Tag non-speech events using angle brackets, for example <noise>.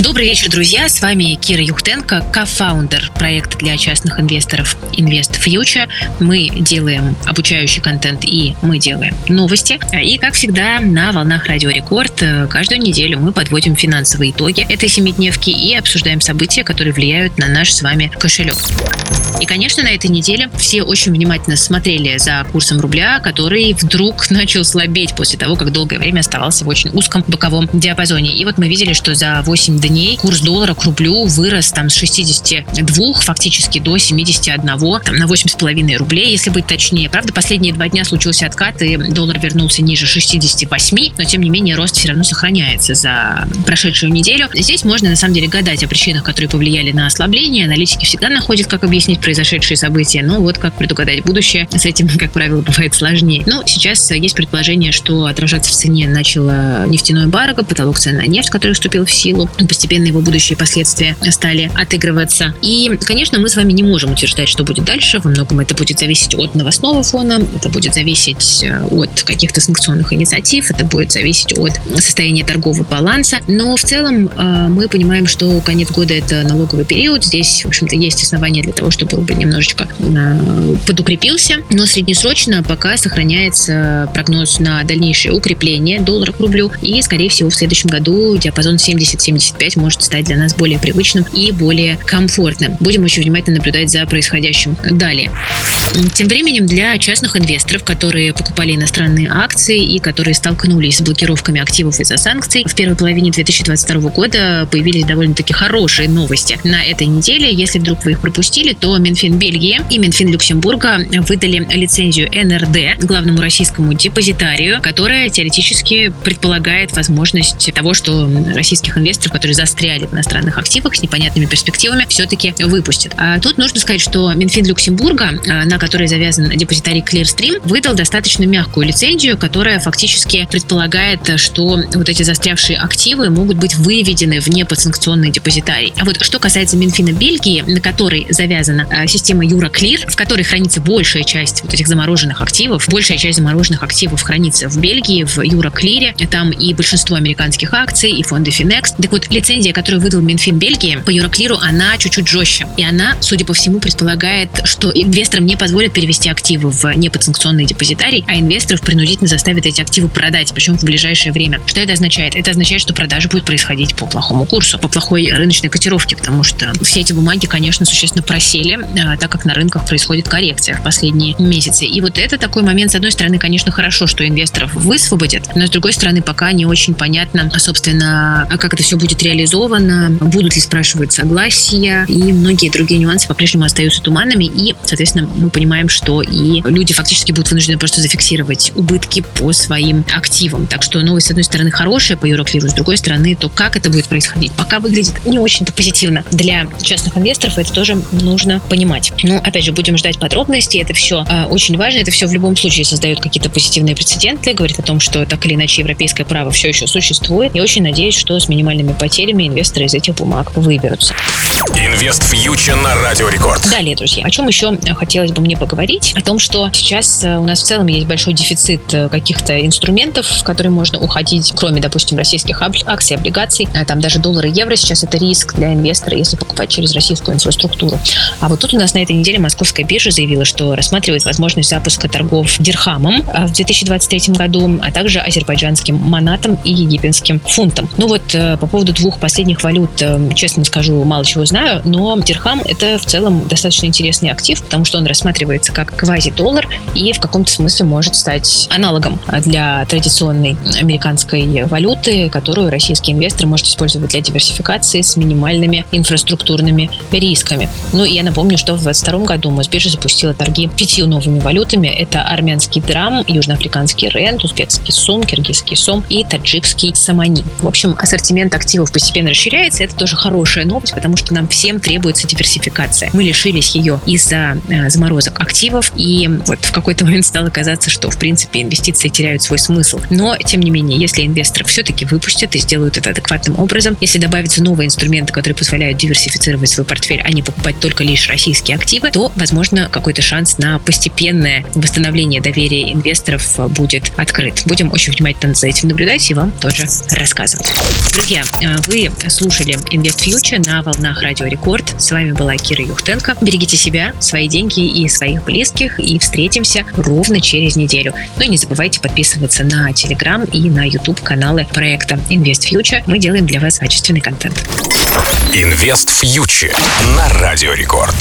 Добрый вечер, друзья. С вами Кира Юхтенко, кофаундер проекта для частных инвесторов Invest Future. Мы делаем обучающий контент и мы делаем новости. И, как всегда, на волнах Радио Рекорд э, каждую неделю мы подводим финансовые итоги этой семидневки и обсуждаем события, которые влияют на наш с вами кошелек. И, конечно, на этой неделе все очень внимательно смотрели за курсом рубля, который вдруг <laughs> начал слабеть после того, как долгое время оставался в очень узком боковом диапазоне. И вот мы видели, что за 8 дней курс доллара к рублю вырос там с 62 фактически до 71, там, на 8,5 рублей, если быть точнее. Правда, последние два дня случился откат, и доллар вернулся ниже 68, но тем не менее рост все равно сохраняется за прошедшую неделю. Здесь можно на самом деле гадать о причинах, которые повлияли на ослабление. Аналитики всегда находят, как объяснить произошедшие события. Но вот как предугадать будущее, с этим, как правило, бывает сложнее. Но сейчас есть предположение, что отражаться в цене начало нефтяное эмбарго, потолок цен на нефть, который вступил в силу. Постепенно его будущие последствия стали отыгрываться. И, конечно, мы с вами не можем утверждать, что будет дальше. Во многом это будет зависеть от новостного фона, это будет зависеть э, от каких-то санкционных инициатив, это будет зависеть от состояния торгового баланса. Но в целом э, мы понимаем, что конец года это налоговый период. Здесь, в общем-то, есть основания для того, чтобы рубль немножечко э, подукрепился. Но среднесрочно пока сохраняется прогноз на дальнейшее укрепление доллара к рублю. И, скорее всего, в следующем году диапазон 70-75 может стать для нас более привычным и более комфортным. Будем очень внимательно наблюдать за происходящим далее. Тем временем для частных инвесторов, которые покупали иностранные акции и которые столкнулись с блокировками активов из-за санкций, в первой половине 2022 года появились довольно-таки хорошие новости на этой неделе. Если вдруг вы их пропустили, то Минфин Бельгии и Минфин Люксембурга выдали лицензию НРД главному российскому депозитарию, которая теоретически предполагает возможность того, что российских инвесторов, которые застряли в иностранных активах с непонятными перспективами, все-таки выпустят. А тут нужно сказать, что Минфин Люксембурга, а, на который завязан депозитарий Clearstream, выдал достаточно мягкую лицензию, которая фактически предполагает, что вот эти застрявшие активы могут быть выведены в неподсанкционный депозитарий. А вот что касается Минфина Бельгии, на который завязана а, система Euroclear, в которой хранится большая часть вот этих замороженных активов, большая часть замороженных активов хранится в Бельгии, в Euroclear, там и большинство американских акций, и фонды Finex. Так вот, лицензия, которую выдал Минфин Бельгии по Euroclear, она чуть-чуть жестче. И она, судя по всему, предполагает, что инвесторам не позволят перевести активы в неподсанкционный депозитарий, а инвесторов принудительно заставят эти активы продать, причем в ближайшее время. Что это означает? Это означает, что продажа будет происходить по плохому курсу, по плохой рыночной котировке, потому что все эти бумаги, конечно, существенно просели, а, так как на рынках происходит коррекция в последние месяцы. И вот это такой момент, с одной стороны, конечно, хорошо, что инвесторов высвободят, но с другой стороны, пока не очень понятно, собственно, как это все будет реализовано, будут ли спрашивать согласия, и многие другие нюансы по-прежнему остаются туманными, и, соответственно, мы понимаем, что и люди фактически будут вынуждены просто зафиксировать убытки по своим активам. Так что новость, с одной стороны, хорошая по Euroclear, с другой стороны, то как это будет происходить, пока выглядит не очень-то позитивно. Для частных инвесторов это тоже нужно понимать. Но, опять же, будем ждать подробностей, это все э, очень важно, это все в любом случае создает какие-то позитивные прецеденты, говорит о том, что так или иначе европейское право все еще существует. Я очень надеюсь, что с минимальными потерями инвесторы из этих бумаг выберутся. Инвест фьючер на Радио Рекорд. Далее, друзья, о чем еще хотелось бы мне поговорить? О том, что сейчас э, у нас в целом есть большой дефицит э, каких-то инструментов, в которые можно уходить, кроме, допустим, российских акций, облигаций. А там даже доллары и евро сейчас это риск для инвестора, если покупать через российскую инфраструктуру. А вот тут у нас на этой неделе московская биржа заявила, что рассматривает возможность запуска торгов дирхамом э, в 2023 году, а также азербайджанским манатом и египетским фунтом. Ну вот по поводу двух последних валют, честно скажу, мало чего знаю, но дирхам это в целом достаточно интересный актив, потому что он рассматривается как квази-доллар и в каком-то смысле может стать аналогом для традиционной американской валюты, которую российский инвестор может использовать для диверсификации с минимальными инфраструктурными рисками. Ну и я напомню, что в 2022 году Мосбиржа запустила торги пятью новыми валютами. Это армянский драм, южноафриканский рент, узбекский сум, киргизский сом и таджикский самани. В общем, ассортимент активов постепенно расширяется. Это тоже хорошая новость, потому что нам всем требуется диверсификация. Мы лишились ее из-за э, заморозок активов, и вот в какой-то <laughs> момент стало казаться, что, в принципе, инвестиции теряют свой смысл. Но, тем не менее, если инвесторы все-таки выпустят и сделают это адекватным образом, если добавятся новые инструменты, которые позволяют диверсифицировать свой портфель, а не покупать только лишь российские активы, то, возможно, какой-то шанс на постепенное восстановление доверия инвесторов будет открыт. Будем очень внимательно за этим наблюдать и вам тоже рассказывать. Друзья, э, вы слушали Invest Future на волнах Радио Рекорд. С вами была Кира Юхтенко. Берегите себя, свои деньги и своих близких. И встретимся ровно через неделю. Ну и не забывайте подписываться на Telegram и на YouTube каналы проекта Invest Future. Мы делаем для вас качественный контент. Инвест Фьючер на Радио Рекорд.